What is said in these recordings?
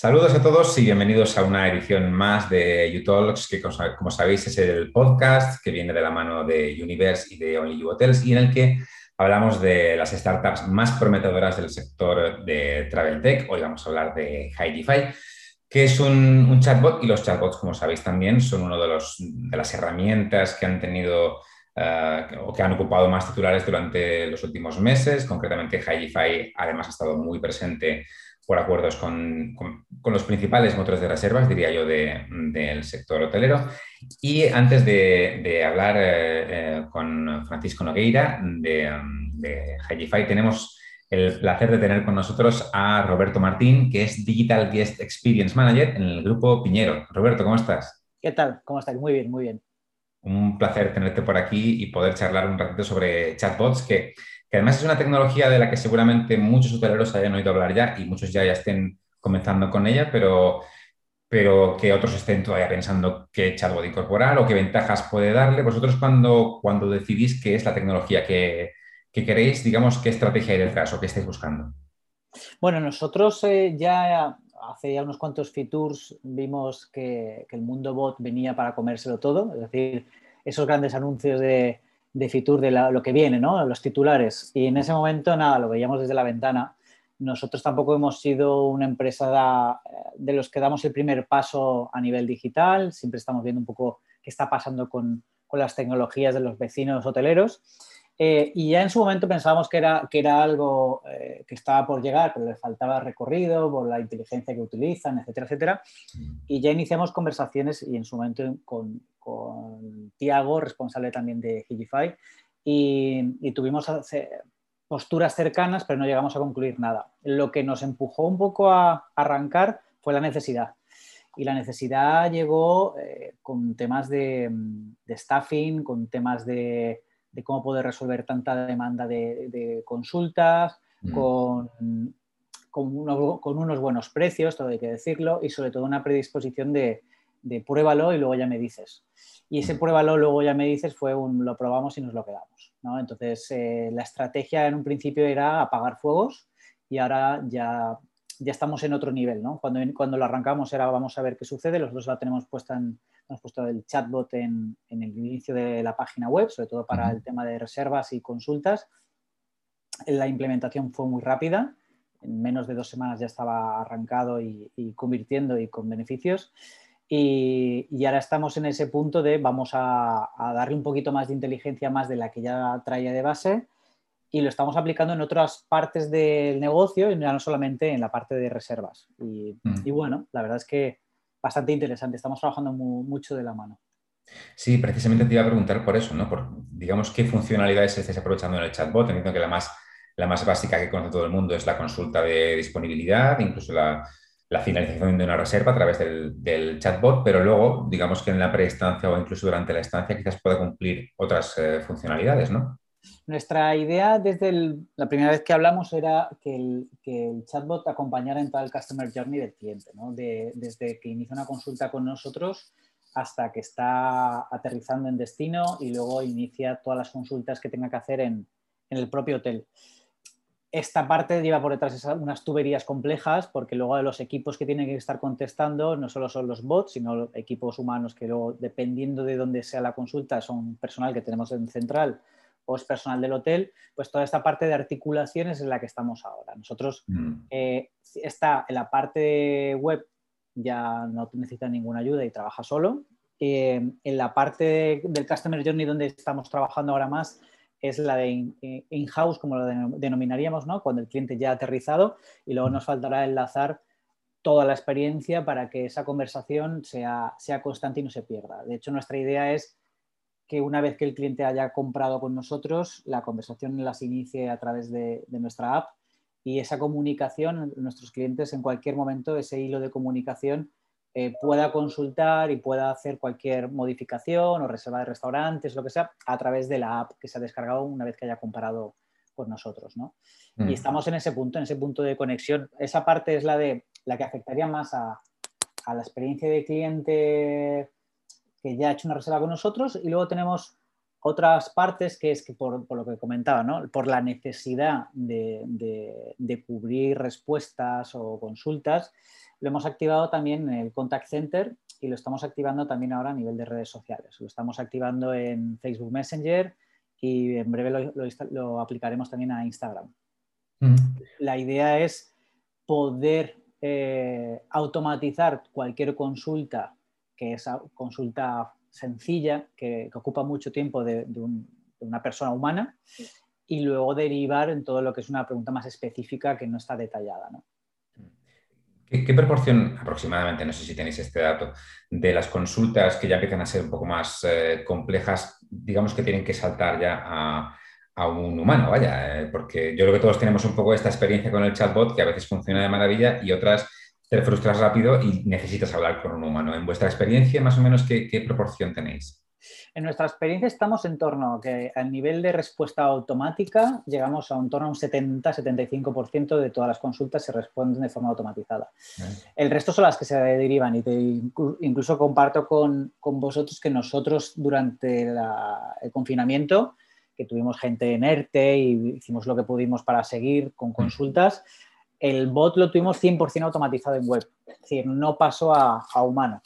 Saludos a todos y bienvenidos a una edición más de UTalks, que como sabéis es el podcast que viene de la mano de Universe y de Only You Hotels y en el que hablamos de las startups más prometedoras del sector de Travel Tech. Hoy vamos a hablar de HiGify, que es un, chatbot y los chatbots, como sabéis también, son una de, los, de las herramientas que han tenido eh, o que han ocupado más titulares durante los últimos meses. Concretamente, HiGify además ha estado muy presente por acuerdos con, los principales motores de reservas, diría yo, del sector hotelero. Y antes de, hablar eh, eh, con Francisco Nogueira de, de Higify, tenemos el placer de tener con nosotros a Roberto Martín, que es Digital Guest Experience Manager en el grupo Piñero. Roberto, ¿cómo estás? ¿Qué tal? ¿Cómo estás? Muy bien, muy bien. Un placer tenerte por aquí y poder charlar un ratito sobre chatbots, que que además es una tecnología de la que seguramente muchos hoteleros hayan oído hablar ya y muchos ya, ya estén comenzando con ella, pero, pero que otros estén todavía pensando qué chatbot incorporar o qué ventajas puede darle. Vosotros cuando, cuando decidís qué es la tecnología que, queréis, digamos, qué estrategia hay detrás o qué estáis buscando. Bueno, nosotros eh, ya hace ya unos cuantos features vimos que, que, el mundo bot venía para comérselo todo, es decir, esos grandes anuncios de de Fitur de lo que viene, ¿no? Los titulares. Y en ese momento, nada, lo veíamos desde la ventana. Nosotros tampoco hemos sido una empresa de, los que damos el primer paso a nivel digital. Siempre estamos viendo un poco qué está pasando con, las tecnologías de los vecinos hoteleros. Eh, y ya en su momento pensábamos que era, que era algo eh, que estaba por llegar, pero le faltaba recorrido por la inteligencia que utilizan, etcétera, etcétera. Y ya iniciamos conversaciones y en su momento con, con Tiago, responsable también de Higify, y, tuvimos posturas cercanas, pero no llegamos a concluir nada. Lo que nos empujó un poco a arrancar fue la necesidad. Y la necesidad llegó eh, con temas de, staffing, con temas de, cómo poder resolver tanta demanda de, consultas, mm. con, con, unos buenos precios, todo hay que decirlo, y sobre todo una predisposición de pruébalo y luego ya me dices. Y ese pruébalo, luego ya me dices, fue un lo probamos y nos lo quedamos. ¿no? Entonces, eh, la estrategia en un principio era apagar fuegos y ahora ya, ya estamos en otro nivel. ¿no? Cuando, cuando lo arrancamos era vamos a ver qué sucede, los dos la tenemos puesta en, hemos puesto el chatbot en, en, el inicio de la página web, sobre todo para el tema de reservas y consultas. La implementación fue muy rápida, en menos de dos semanas ya estaba arrancado y, y convirtiendo y con beneficios. Y, ahora estamos en ese punto de vamos a, darle un poquito más de inteligencia más de la que ya traía de base y lo estamos aplicando en otras partes del negocio y ya no solamente en la parte de reservas. Y, mm. bueno, la verdad es que bastante interesante, estamos trabajando mucho de la mano. Sí, precisamente te iba a preguntar por eso, ¿no? Por, digamos, qué funcionalidades estáis aprovechando en el chatbot. Entiendo que la más, la más básica que conoce todo el mundo es la consulta de disponibilidad, incluso la, la finalización de una reserva a través del, chatbot, pero luego, digamos que en la preinstancia o incluso durante la estancia quizás pueda cumplir otras eh, funcionalidades, ¿no? Nuestra idea desde la primera vez que hablamos era que el, chatbot acompañara en todo el customer journey del cliente, ¿no? desde que inicia una consulta con nosotros hasta que está aterrizando en destino y luego inicia todas las consultas que tenga que hacer en el propio hotel. Esta parte lleva por detrás unas tuberías complejas porque luego los equipos que tienen que estar contestando no solo son los bots, sino equipos humanos que luego, dependiendo de dónde sea la consulta, son personal que tenemos en central o es personal del hotel, pues toda esta parte de articulaciones es en la que estamos ahora. Nosotros mm. eh, está en la parte web ya no necesita ninguna ayuda y trabaja solo. Eh, en la parte del Customer Journey donde estamos trabajando ahora más es la de in-house, como lo denominaríamos, ¿no? cuando el cliente ya ha aterrizado y luego nos faltará enlazar toda la experiencia para que esa conversación sea, sea constante y no se pierda. De hecho, nuestra idea es que una vez que el cliente haya comprado con nosotros, la conversación las inicie a través de, de nuestra app y esa comunicación, nuestros clientes en cualquier momento, ese hilo de comunicación eh, pueda consultar y pueda hacer cualquier modificación o reserva de restaurantes, lo que sea, a través de la app que se ha descargado una vez que haya comparado con nosotros. ¿no? Y mm. estamos en ese punto, en ese punto de conexión. Esa parte es la, de, la que afectaría más a, a la experiencia de cliente que ya ha hecho una reserva con nosotros y luego tenemos otras partes que es que por, lo que comentaba, ¿no? por la necesidad de, cubrir respuestas o consultas, lo hemos activado también en el contact center y lo estamos activando también ahora a nivel de redes sociales. Lo estamos activando en Facebook Messenger y en breve lo, aplicaremos también a Instagram. La idea es poder eh, automatizar cualquier consulta que es consulta sencilla, que, ocupa mucho tiempo de, una persona humana, y luego derivar en todo lo que es una pregunta más específica que no está detallada. ¿Qué, proporción aproximadamente, no sé si tenéis este dato, de las consultas que ya empiezan a ser un poco más eh, complejas, digamos que tienen que saltar ya a, un humano, vaya, eh, porque yo creo que todos tenemos un poco esta experiencia con el chatbot que a veces funciona de maravilla y otras te frustras rápido y necesitas hablar con un humano. En vuestra experiencia, más o menos, ¿qué, proporción tenéis? En nuestra experiencia estamos en torno a que a nivel de respuesta automática llegamos a un torno a un 70-75% de todas las consultas se responden de forma automatizada. El resto son las que se derivan y te incluso comparto con, vosotros que nosotros durante el confinamiento, que tuvimos gente en ERTE y hicimos lo que pudimos para seguir con consultas, el bot lo tuvimos 100% automatizado en web, es decir, no pasó a, humano.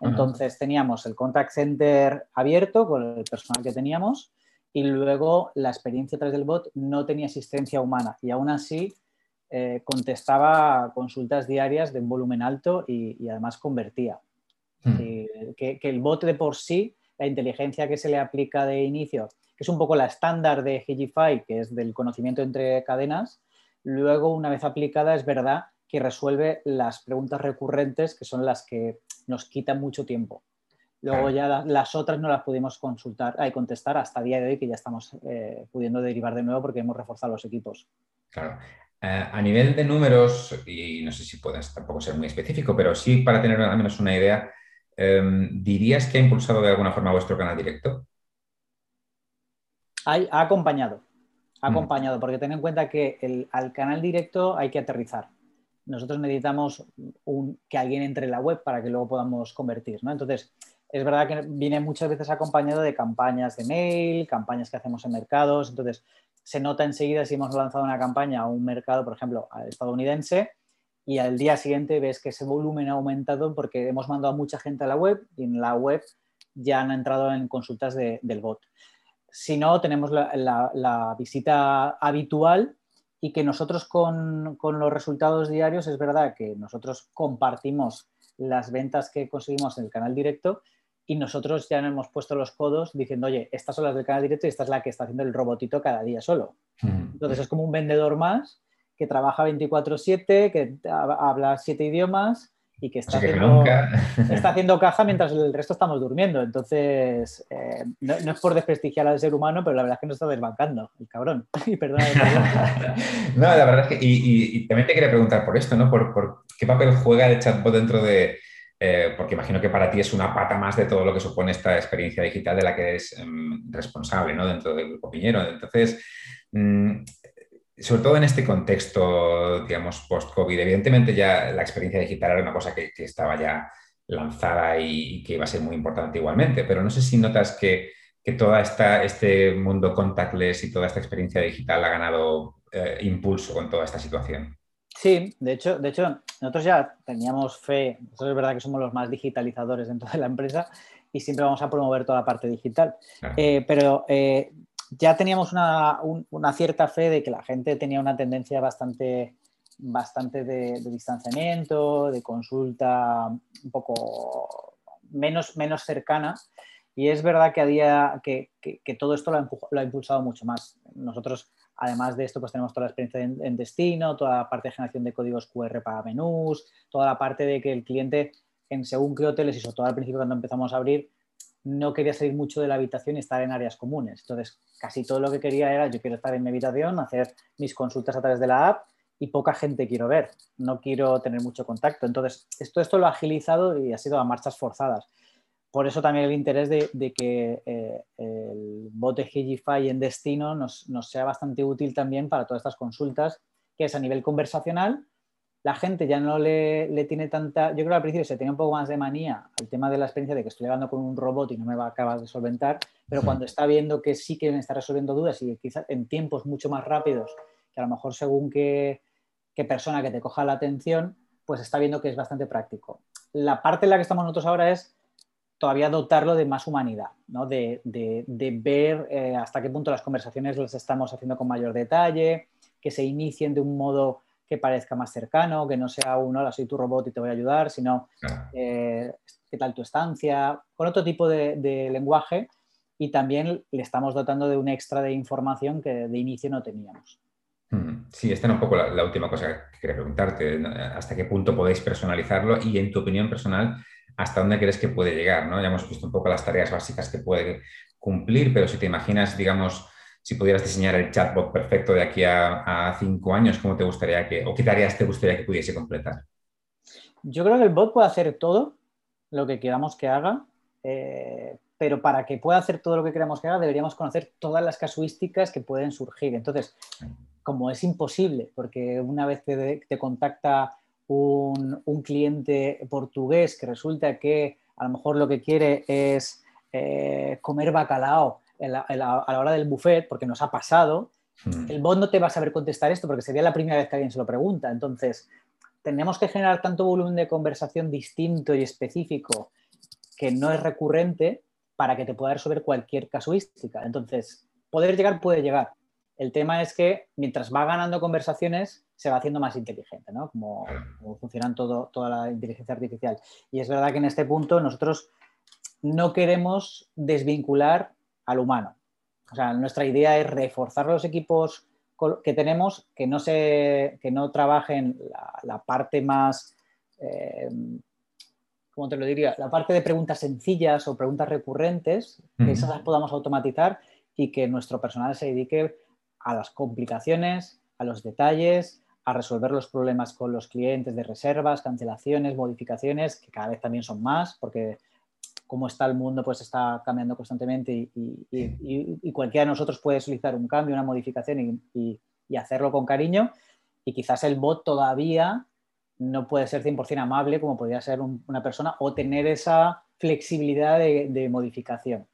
Entonces teníamos el contact center abierto con el personal que teníamos y luego la experiencia a través del bot no tenía asistencia humana y aún así eh, contestaba consultas diarias de un volumen alto y, además convertía. Hmm. que, el bot de por sí, la inteligencia que se le aplica de inicio, que es un poco la estándar de Higify, que es del conocimiento entre cadenas, Luego, una vez aplicada, es verdad que resuelve las preguntas recurrentes, que son las que nos quitan mucho tiempo. Luego ya las otras no las pudimos consultar y contestar hasta el día de hoy, que ya estamos eh, pudiendo derivar de nuevo porque hemos reforzado los equipos. Claro. Eh, a nivel de números, y no sé si puedes tampoco ser muy específico, pero sí para tener al menos una idea, em, ¿dirías que ha impulsado de alguna forma vuestro canal directo? ha acompañado acompañado, porque ten en cuenta que el, al canal directo hay que aterrizar. Nosotros necesitamos un, que alguien entre en la web para que luego podamos convertir. ¿no? Entonces, es verdad que viene muchas veces acompañado de campañas de mail, campañas que hacemos en mercados. Entonces, se nota enseguida si hemos lanzado una campaña a un mercado, por ejemplo, estadounidense, y al día siguiente ves que ese volumen ha aumentado porque hemos mandado a mucha gente a la web y en la web ya han entrado en consultas del bot. Si no, tenemos la, visita habitual y que nosotros con, los resultados diarios es verdad que nosotros compartimos las ventas que conseguimos en el canal directo y nosotros ya nos hemos puesto los codos diciendo, oye, estas son las del canal directo y esta es la que está haciendo el robotito cada día solo. Entonces es como un vendedor más que trabaja 24/7, que habla siete idiomas y que está, haciendo, está haciendo caja mientras el resto estamos durmiendo. Entonces, eh, no, es por desprestigiar al ser humano, pero la verdad es que nos está desbancando, el cabrón. y perdona. no, la verdad es que, y, también te quería preguntar por esto, ¿no? Por, qué papel juega el chatbot dentro de, eh, porque imagino que para ti es una pata más de todo lo que supone esta experiencia digital de la que eres em, responsable, ¿no? Dentro del grupo Piñero. Entonces, mm, sobre todo en este contexto, digamos, post-COVID, evidentemente ya la experiencia digital era una cosa que, estaba ya lanzada y, que iba a ser muy importante igualmente, pero no sé si notas que, que todo este mundo contactless y toda esta experiencia digital ha ganado eh, impulso con toda esta situación. Sí, de hecho, de hecho, nosotros ya teníamos fe, nosotros es verdad que somos los más digitalizadores dentro de la empresa y siempre vamos a promover toda la parte digital. Eh, pero eh, ya teníamos una, cierta fe de que la gente tenía una tendencia bastante, bastante de, distanciamiento, de consulta un poco menos, menos cercana. Y es verdad que, a día, que, todo esto lo ha, impulsado mucho más. Nosotros, además de esto, pues tenemos toda la experiencia en, destino, toda la parte de generación de códigos QR para menús, toda la parte de que el cliente, en según qué hoteles, y sobre todo al principio cuando empezamos a abrir, no quería salir mucho de la habitación y estar en áreas comunes. Entonces, casi todo lo que quería era, yo quiero estar en mi habitación, hacer mis consultas a través de la app y poca gente quiero ver, no quiero tener mucho contacto. Entonces, esto, esto lo ha agilizado y ha sido a marchas forzadas. Por eso también el interés de, que eh, el bot de Higify en destino nos, nos sea bastante útil también para todas estas consultas, que es a nivel conversacional la gente ya no le, tiene tanta, yo creo que al principio se tenía un poco más de manía al tema de la experiencia de que estoy hablando con un robot y no me va a acabar de solventar, pero cuando está viendo que sí que está resolviendo dudas y quizás en tiempos mucho más rápidos, que a lo mejor según qué, persona que te coja la atención, pues está viendo que es bastante práctico. La parte en la que estamos nosotros ahora es todavía dotarlo de más humanidad, ¿no? de, ver eh, hasta qué punto las conversaciones las estamos haciendo con mayor detalle, que se inicien de un modo que parezca más cercano, que no sea un hola, soy tu robot y te voy a ayudar, sino eh, qué tal tu estancia, con otro tipo de, lenguaje y también le estamos dotando de un extra de información que de inicio no teníamos. Mm, sí, esta era un poco la, última cosa que quería preguntarte. ¿Hasta qué punto podéis personalizarlo? Y en tu opinión personal, ¿hasta dónde crees que puede llegar? ¿no? Ya hemos visto un poco las tareas básicas que puede cumplir, pero si te imaginas, digamos, si pudieras diseñar el chatbot perfecto de aquí a, cinco años, ¿cómo te gustaría que, o qué tareas te gustaría que pudiese completar? Yo creo que el bot puede hacer todo lo que queramos que haga, eh, pero para que pueda hacer todo lo que queramos que haga, deberíamos conocer todas las casuísticas que pueden surgir. Entonces, como es imposible, porque una vez te, te contacta un, cliente portugués que resulta que a lo mejor lo que quiere es eh, comer bacalao a la hora del buffet, porque nos ha pasado, hmm. el bot no te va a saber contestar esto porque sería la primera vez que alguien se lo pregunta. Entonces, tenemos que generar tanto volumen de conversación distinto y específico que no es recurrente para que te pueda resolver cualquier casuística. Entonces, poder llegar puede llegar. El tema es que mientras va ganando conversaciones, se va haciendo más inteligente, ¿no? Como, como funcionan todo, toda la inteligencia artificial. Y es verdad que en este punto nosotros no queremos desvincular al humano. O sea, nuestra idea es reforzar los equipos que tenemos, que no, se, que no trabajen la, parte más, eh, ¿cómo te lo diría? La parte de preguntas sencillas o preguntas recurrentes, que esas las podamos automatizar y que nuestro personal se dedique a las complicaciones, a los detalles, a resolver los problemas con los clientes de reservas, cancelaciones, modificaciones, que cada vez también son más, porque cómo está el mundo, pues está cambiando constantemente y, cualquiera de nosotros puede solicitar un cambio, una modificación y, hacerlo con cariño. Y quizás el bot todavía no puede ser 100% amable como podría ser una persona o tener esa flexibilidad de, modificación.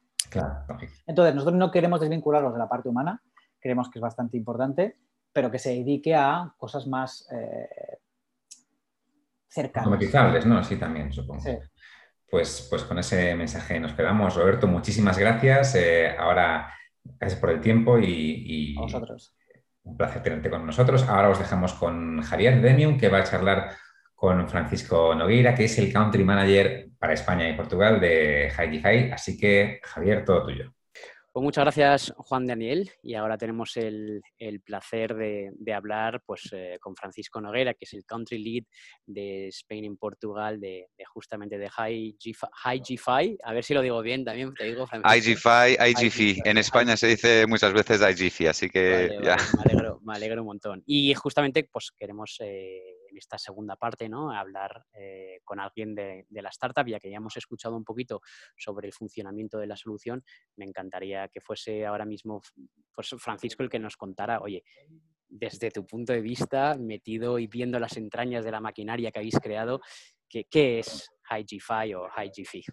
Entonces, nosotros no queremos desvincularlos de la parte humana, creemos que es bastante importante, pero que se dedique a cosas más eh, cercanas. Automatizables, ¿no? Sí, también, supongo. Sí. Pues, pues con ese mensaje nos quedamos. Roberto, muchísimas gracias. Eh, ahora, gracias por el tiempo y, un placer tenerte con nosotros. Ahora os dejamos con Javier Demium, que va a charlar con Francisco Nogueira, que es el Country Manager para España y Portugal de Higify. Así que, Javier, todo tuyo. Pues muchas gracias, Juan Daniel. Y ahora tenemos el, placer de, hablar pues, eh, con Francisco Noguera, que es el Country Lead de Spain en Portugal, de, justamente de HiGFi. A ver si lo digo bien también, te digo, HiGFi. En España se dice muchas veces HiGFi, así que ya. me, alegro, un montón. Y justamente pues queremos... Eh, en esta segunda parte, ¿no? hablar eh, con alguien de, la startup, ya que ya hemos escuchado un poquito sobre el funcionamiento de la solución, me encantaría que fuese ahora mismo pues, Francisco el que nos contara, oye, desde tu punto de vista, metido y viendo las entrañas de la maquinaria que habéis creado, ¿qué, qué es HiGFi o HiGFi?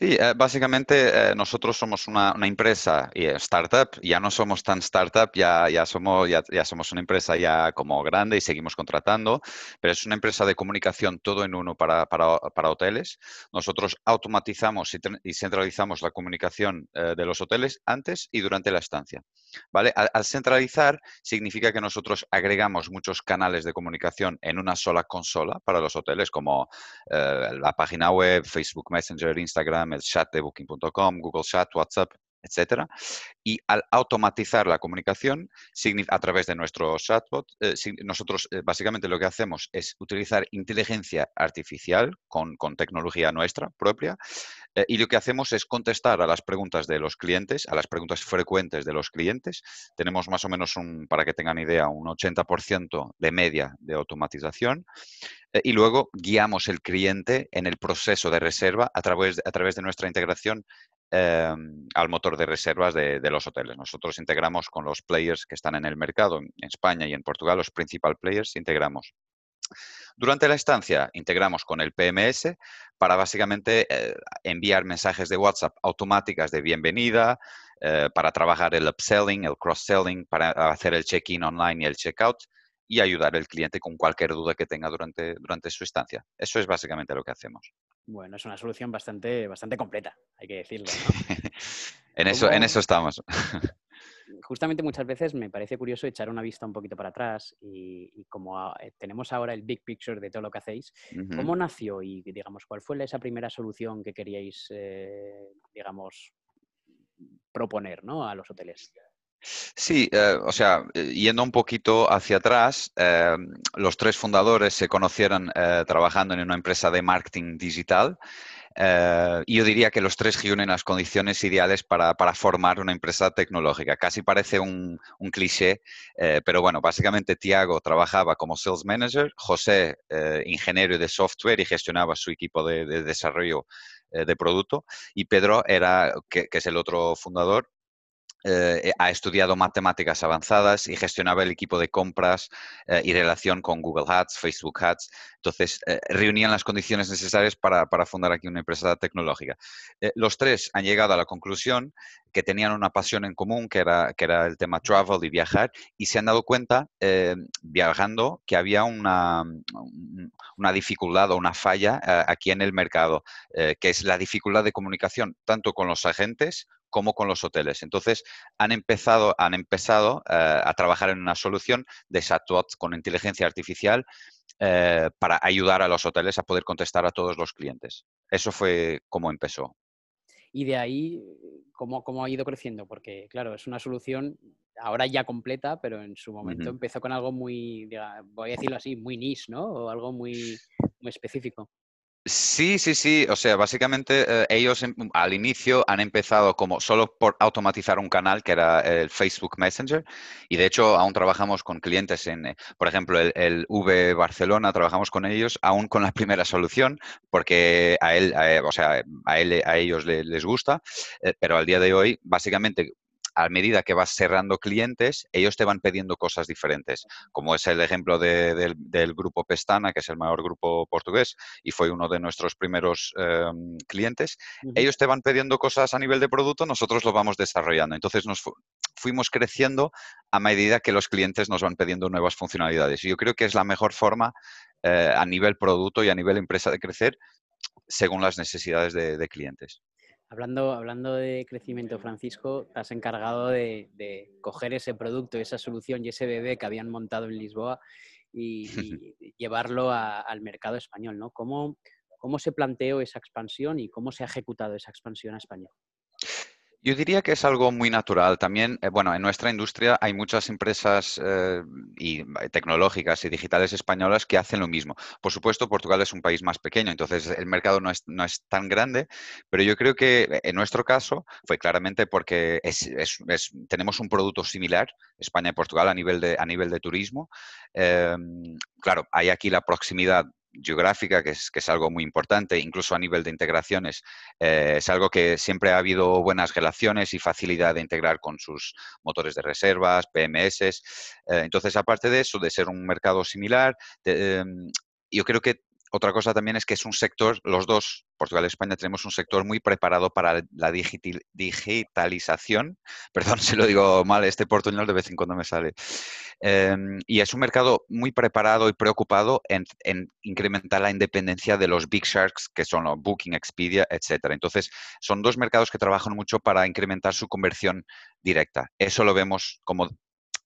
Sí, eh, básicamente eh, nosotros somos una, empresa y startup, ya no somos tan startup, ya, ya, somos, ya, somos una empresa ya como grande y seguimos contratando, pero es una empresa de comunicación todo en uno para, para, hoteles. Nosotros automatizamos y, centralizamos la comunicación eh, de los hoteles antes y durante la estancia. ¿vale? Al, centralizar significa que nosotros agregamos muchos canales de comunicación en una sola consola para los hoteles, como la página web, Facebook Messenger, Instagram el chat de booking.com, Google Chat, WhatsApp, etcétera. Y al automatizar la comunicación a través de nuestro chatbot, eh, nosotros eh, básicamente lo que hacemos es utilizar inteligencia artificial con, tecnología nuestra propia eh, y lo que hacemos es contestar a las preguntas de los clientes, a las preguntas frecuentes de los clientes. Tenemos más o menos, un, para que tengan idea, un 80% de media de automatización y luego guiamos el cliente en el proceso de reserva a través, a través de nuestra integración Em, al motor de reservas de, los hoteles. Nosotros integramos con los players que están en el mercado, en España y en Portugal, los principal players, integramos Durante la estancia integramos con el PMS para básicamente eh, enviar mensajes de WhatsApp automáticas de bienvenida, eh, para trabajar el upselling, el cross-selling, para hacer el check-in online y el check-out y ayudar al cliente con cualquier duda que tenga durante, durante su estancia. Eso es básicamente lo que hacemos. Bueno, es una solución bastante, bastante completa, hay que decirlo. en, eso, en eso estamos. justamente muchas veces me parece curioso echar una vista un poquito para atrás y, como eh, tenemos ahora el big picture de todo lo que hacéis, ¿cómo nació y digamos cuál fue esa primera solución que queríais, eh, digamos, proponer ¿no? a los hoteles? Sí, eh, o sea, yendo un poquito hacia atrás, los tres fundadores se conocieron trabajando en una empresa de marketing digital eh, yo diría que los tres reúnen las condiciones ideales para, formar una empresa tecnológica. Casi parece un, cliché, eh, pero bueno, básicamente Tiago trabajaba como sales manager, José, eh, ingeniero de software y gestionaba su equipo de, desarrollo de producto, y Pedro era, que es el otro fundador, eh, ha estudiado matemáticas avanzadas y gestionaba el equipo de compras eh, y relación con Google Ads, Facebook Ads. Entonces, eh, reunían las condiciones necesarias para, fundar aquí una empresa tecnológica. los tres han llegado a la conclusión que tenían una pasión en común, que era, que era el tema travel y viajar, y se han dado cuenta, viajando, que había una, una dificultad o una falla aquí en el mercado, que es la dificultad de comunicación tanto con los agentes como con los hoteles. Entonces, han empezado, han empezado eh, a trabajar en una solución de chatbots con inteligencia artificial eh, para ayudar a los hoteles a poder contestar a todos los clientes. Eso fue como empezó. Y de ahí, ¿cómo, cómo ha ido creciendo? Porque, claro, es una solución ahora ya completa, pero en su momento empezó con algo muy, voy a decirlo así, muy niche, ¿no? O algo muy, muy específico. Sí, sí, sí. O sea, básicamente eh, ellos em, al inicio han empezado como solo por automatizar un canal que era el Facebook Messenger y de hecho aún trabajamos con clientes en, eh, por ejemplo, el, V Barcelona, trabajamos con ellos aún con la primera solución porque a él, o sea, a, él, a ellos les, gusta, eh, pero al día de hoy básicamente a medida que vas cerrando clientes, ellos te van pidiendo cosas diferentes, como es el ejemplo del grupo Pestana, que es el mayor grupo portugués y fue uno de nuestros primeros em, clientes. Ellos te van pidiendo cosas a nivel de producto, nosotros lo vamos desarrollando. Entonces nos fuimos creciendo a medida que los clientes nos van pidiendo nuevas funcionalidades. Y yo creo que es la mejor forma eh, a nivel producto y a nivel empresa de crecer según las necesidades de clientes. Hablando, hablando de crecimiento, Francisco, te has encargado de, coger ese producto, esa solución y ese bebé que habían montado en Lisboa y, llevarlo al mercado español, ¿no? ¿Cómo, ¿Cómo se planteó esa expansión y cómo se ha ejecutado esa expansión a España? Yo diría que es algo muy natural. También, eh, bueno, en nuestra industria hay muchas empresas eh, y, eh, tecnológicas y digitales españolas que hacen lo mismo. Por supuesto, Portugal es un país más pequeño, entonces el mercado no es, no es tan grande, pero yo creo que en nuestro caso fue claramente porque tenemos un producto similar, España y Portugal, a nivel de, a nivel de turismo. Em, claro, hay aquí la proximidad geográfica, que es, que es algo muy importante, incluso a nivel de integraciones, eh, es algo que siempre ha habido buenas relaciones y facilidad de integrar con sus motores de reservas, PMS. Eh, entonces, aparte de eso, de ser un mercado similar, em, yo creo que otra cosa también es que es un sector, los dos, Portugal y España, tenemos un sector muy preparado para la digitalización. Perdón si lo digo mal, este portuñol de vez en cuando me sale. Em, y es un mercado muy preparado y preocupado en, incrementar la independencia de los big sharks, que son los Booking, Expedia, etc. Entonces, son dos mercados que trabajan mucho para incrementar su conversión directa. Eso lo vemos como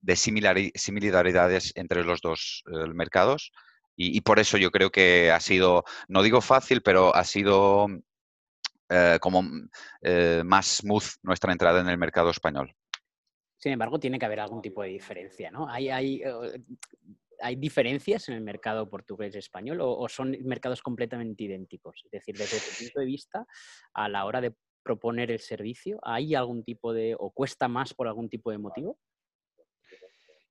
de similaridades entre los dos eh, mercados y, por eso yo creo que ha sido, no digo fácil, pero ha sido eh, como eh, más smooth nuestra entrada en el mercado español. Sin embargo, tiene que haber algún tipo de diferencia, ¿no? ¿Hay, hay, eh, ¿hay diferencias en el mercado portugués-español o, o, son mercados completamente idénticos? Es decir, desde tu punto de vista, a la hora de proponer el servicio, ¿hay algún tipo de, o cuesta más por algún tipo de motivo?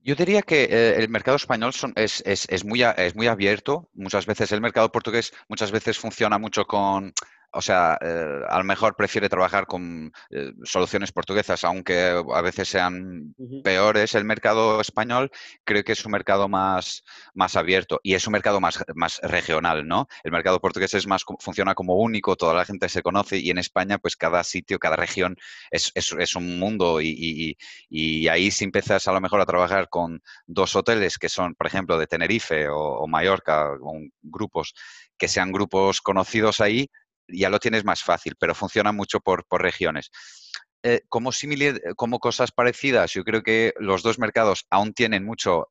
Yo diría que eh, el mercado español es, muy, es muy abierto. Muchas veces el mercado portugués muchas veces funciona mucho con o sea, eh, a lo mejor prefiere trabajar con eh, soluciones portuguesas, aunque a veces sean peores. El mercado español creo que es un mercado más, más abierto y es un mercado más, más regional, ¿no? El mercado portugués es más, funciona como único, toda la gente se conoce y en España, pues cada sitio, cada región es, es, un mundo y, y, ahí si empiezas a lo mejor a trabajar con dos hoteles que son, por ejemplo, de Tenerife o, o Mallorca, con grupos que sean grupos conocidos ahí, ya lo tienes más fácil, pero funciona mucho por, regiones. Eh, como, como cosas parecidas, yo creo que los dos mercados aún tienen mucho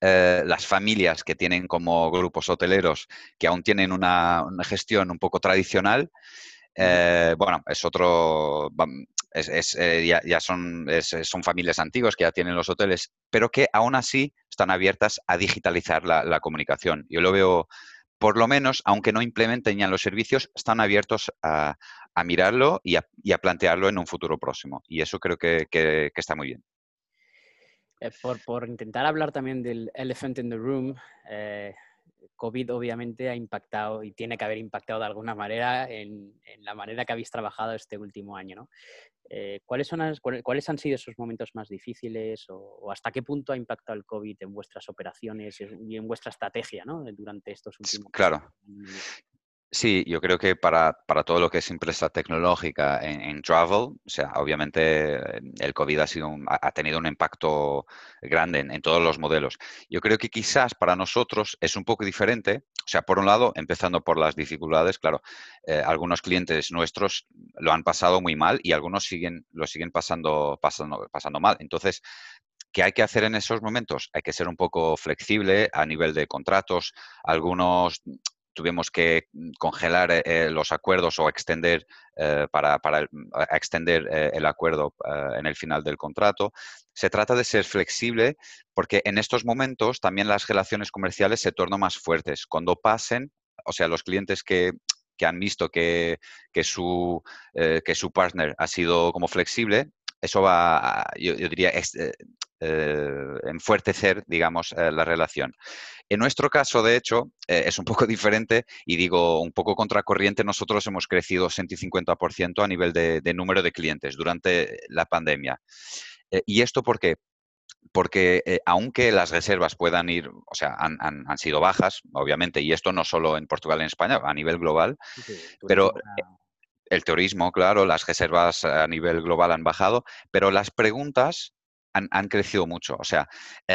eh, las familias que tienen como grupos hoteleros, que aún tienen una, gestión un poco tradicional. Eh, bueno, es otro, es, ya, son, son, familias antiguas que ya tienen los hoteles, pero que aún así están abiertas a digitalizar la, la comunicación. Yo lo veo por lo menos, aunque no implementen ya los servicios, están abiertos a, mirarlo y a, plantearlo en un futuro próximo. Y eso creo que, está muy bien. Eh, por, intentar hablar también del elephant in the room, eh, COVID obviamente ha impactado y tiene que haber impactado de alguna manera en, la manera que habéis trabajado este último año. ¿no? Eh, ¿cuáles, son ¿Cuáles han sido esos momentos más difíciles o, hasta qué punto ha impactado el COVID en vuestras operaciones y en vuestra estrategia ¿no? durante estos últimos Claro. Sí, yo creo que para, todo lo que es empresa tecnológica en, travel, o sea, obviamente el COVID ha, sido ha tenido un impacto grande en, todos los modelos. Yo creo que quizás para nosotros es un poco diferente. O sea, por un lado, empezando por las dificultades, claro, eh, algunos clientes nuestros lo han pasado muy mal y algunos siguen, lo siguen pasando, pasando, pasando mal. Entonces, ¿Qué hay que hacer en esos momentos? Hay que ser un poco flexible a nivel de contratos. Algunos tuvimos que mm, congelar eh, eh, los acuerdos o extender eh, para, mm, extender el acuerdo en el final del contrato. Se trata de ser flexible porque en estos momentos también las relaciones comerciales se tornan más fuertes. Cuando pasen, o sea, los clientes que, han visto que, su, que su partner ha sido como flexible, eso va, yo, diría, enfuertecer, digamos, la relación. En nuestro caso, de hecho, eh, es un poco diferente y digo un poco contracorriente. Nosotros hemos crecido 150% a nivel de, número de clientes durante la pandemia. Eh, ¿Y esto por qué? Porque eh, aunque las reservas puedan ir, o sea, han, sido bajas, obviamente, y esto no solo en Portugal, en España, a nivel global, pero el turismo, claro, las reservas a nivel global han bajado, pero las preguntas han, crecido mucho. O sea,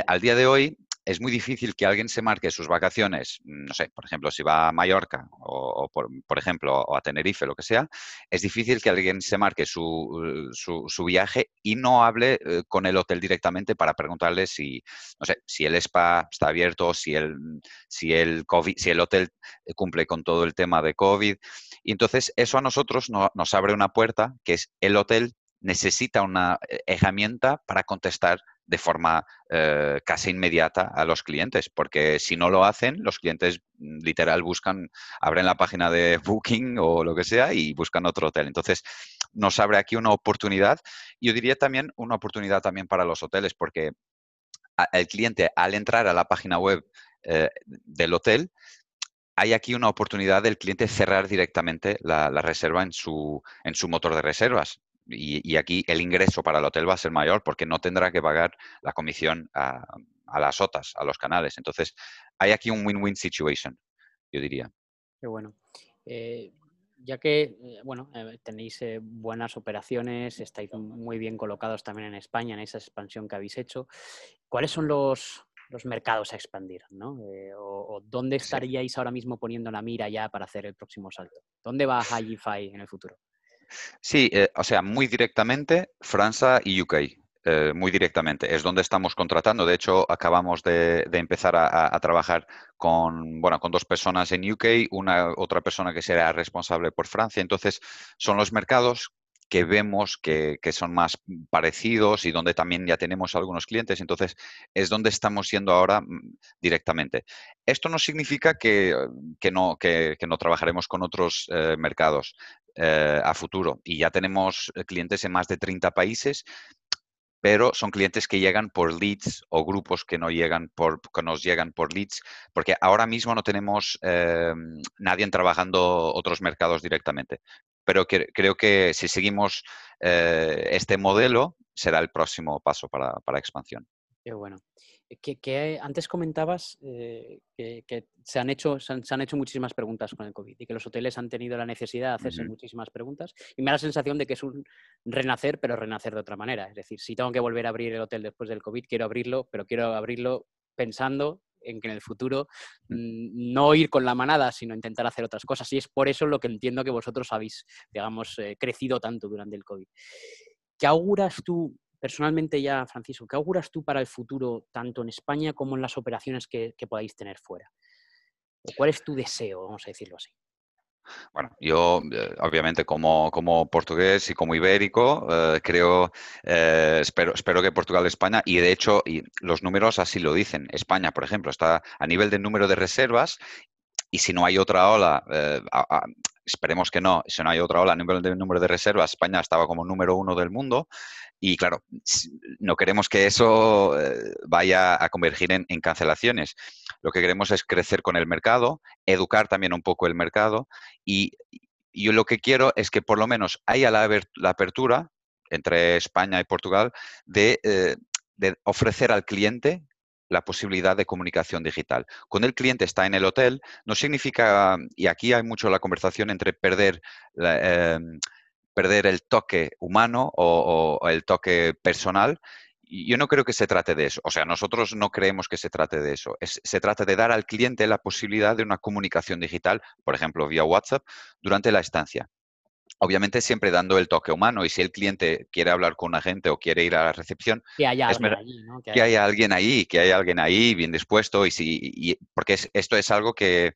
al día de hoy es muy difícil que alguien se marque sus vacaciones, mm, no sé, por ejemplo, si va a Mallorca o, por, ejemplo, o a Tenerife, lo que sea, es difícil que alguien se marque su, su, viaje y no hable eh, con el hotel directamente para preguntarle si, no sé, si el spa está abierto, si el, si el, COVID, si el hotel cumple con todo el tema de COVID. Y entonces eso a nosotros nos abre una puerta que es el hotel necesita una eh, herramienta para contestar de forma eh, casi inmediata a los clientes, porque si no lo hacen, los clientes mm, literal buscan, abren la página de Booking o lo que sea y buscan otro hotel. Entonces, nos abre aquí una oportunidad. Yo diría también una oportunidad también para los hoteles, porque el cliente al entrar a la página web eh, del hotel, hay aquí una oportunidad del cliente cerrar directamente la, la, reserva en su, en su motor de reservas y, aquí el ingreso para el hotel va a ser mayor porque no tendrá que pagar la comisión a, las OTAs, a los canales. Entonces, hay aquí un win-win situation, yo diría. Qué bueno. Eh, ya que, eh, bueno, eh, tenéis buenas operaciones, estáis muy bien colocados también en España en esa expansión que habéis hecho, ¿cuáles son los, mercados a expandir? ¿no? o, dónde estaríais ahora mismo poniendo la mira ya para hacer el próximo salto? ¿Dónde va Higify en el futuro? Sí, eh, o sea, muy directamente Francia y UK. Eh, muy directamente. Es donde estamos contratando. De hecho, acabamos de, empezar a, trabajar con, bueno, con dos personas en UK, una otra persona que será responsable por Francia. Entonces, son los mercados que vemos que, son más parecidos y donde también ya tenemos algunos clientes. Entonces, es donde estamos yendo ahora mm, directamente. Esto no significa que, no, que, no trabajaremos con otros eh, mercados. Eh, a futuro. Y ya tenemos eh, clientes en más de 30 países. pero son clientes que llegan por leads o grupos que, no llegan por, que nos llegan por leads, porque ahora mismo no tenemos eh, nadie trabajando otros mercados directamente. Pero creo que si seguimos este modelo, será el próximo paso para, para expansión. Qué bueno. Que, antes comentabas eh, que, se, han hecho, se han, hecho muchísimas preguntas con el COVID y que los hoteles han tenido la necesidad de hacerse muchísimas preguntas. Y me da la sensación de que es un renacer, pero renacer de otra manera. Es decir, si tengo que volver a abrir el hotel después del COVID, quiero abrirlo, pero quiero abrirlo pensando en que en el futuro mm, no ir con la manada, sino intentar hacer otras cosas. Y es por eso lo que entiendo que vosotros habéis, digamos, eh, crecido tanto durante el COVID. ¿Qué auguras tú personalmente ya, Francisco, ¿qué auguras tú para el futuro, tanto en España como en las operaciones que, podáis tener fuera? ¿Cuál es tu deseo, vamos a decirlo así? Bueno, yo eh, obviamente como, como, portugués y como ibérico eh, creo, eh, espero, espero que Portugal, España, y de hecho y los números así lo dicen. España, por ejemplo, está a nivel de número de reservas y si no hay otra ola, esperemos que no, si no hay otra ola a nivel de número de reservas, España estaba como número uno del mundo y claro, no queremos que eso eh, vaya a convergir en, cancelaciones. Lo que queremos es crecer con el mercado, educar también un poco el mercado y yo lo que quiero es que por lo menos haya la, apertura entre España y Portugal de, eh, de ofrecer al cliente la posibilidad de comunicación digital. Cuando el cliente está en el hotel, no significa, y aquí hay mucho la conversación entre perder em, perder el toque humano o, el toque personal. Yo no creo que se trate de eso. O sea, nosotros no creemos que se trate de eso. se trata de dar al cliente la posibilidad de una comunicación digital, por ejemplo, vía WhatsApp, durante la estancia obviamente siempre dando el toque humano y si el cliente quiere hablar con un agente o quiere ir a la recepción, que haya alguien, que, haya... alguien ahí, que haya alguien ahí bien dispuesto y si porque esto es algo que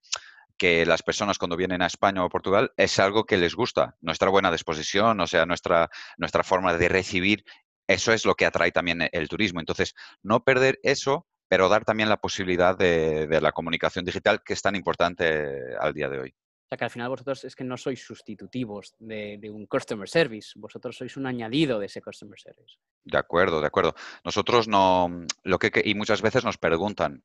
que las personas cuando vienen a España o Portugal es algo que les gusta, nuestra buena disposición, o sea, nuestra, nuestra forma de recibir, eso es lo que atrae también e, el turismo. Entonces, no perder eso, pero dar también la posibilidad de, de la comunicación digital que es tan importante al día de hoy que al final vosotros es que no sois sustitutivos de, un customer service, vosotros sois un añadido de ese customer service. De acuerdo, de acuerdo. Nosotros no, lo que, y muchas veces nos preguntan,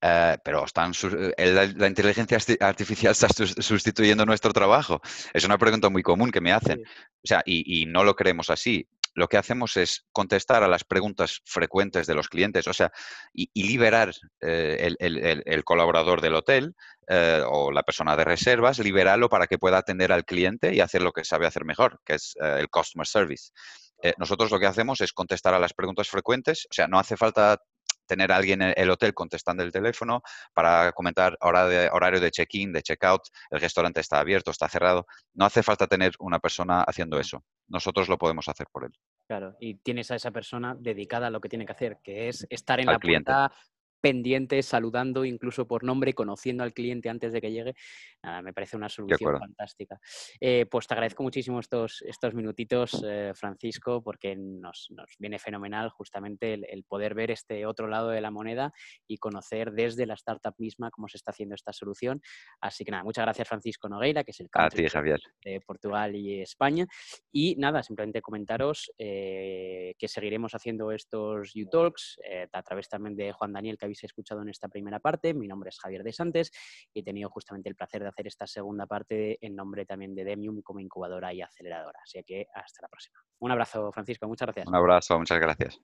eh, pero están, eh, la, inteligencia artificial está sustituyendo nuestro trabajo. Es una pregunta muy común que me hacen. O sea, y, no lo creemos así lo que hacemos es contestar a las preguntas frecuentes de los clientes, o sea, y, liberar eh, el, colaborador del hotel eh, o la persona de reservas, liberarlo para que pueda atender al cliente y hacer lo que sabe hacer mejor, que es eh, el customer service. nosotros lo que hacemos es contestar a las preguntas frecuentes, o sea, no hace falta tener a alguien en el hotel contestando el teléfono para comentar hora de, horario de check-in, de check-out, el restaurante está abierto, está cerrado. No hace falta tener una persona haciendo eso. Nosotros lo podemos hacer por él. Claro, y tienes a esa persona dedicada a lo que tiene que hacer, que es estar en la puerta pendientes, saludando incluso por nombre, conociendo al cliente antes de que llegue. me parece una solución fantástica. Eh, pues te agradezco muchísimo estos, estos minutitos, eh, Francisco, porque nos, viene fenomenal justamente el, poder ver este otro lado de la moneda y conocer desde la startup misma cómo se está haciendo esta solución. Así que nada, muchas gracias Francisco Nogueira, que es el country Javier. de Portugal y España. Y nada, simplemente comentaros eh, que seguiremos haciendo estos U-Talks a través también de Juan Daniel, que habéis escuchado en esta primera parte. Mi nombre es Javier de Santes y he tenido justamente el placer de hacer esta segunda parte en nombre también de Demium como incubadora y aceleradora. Así que hasta la próxima. Un abrazo, Francisco. Muchas gracias. Un abrazo, muchas gracias.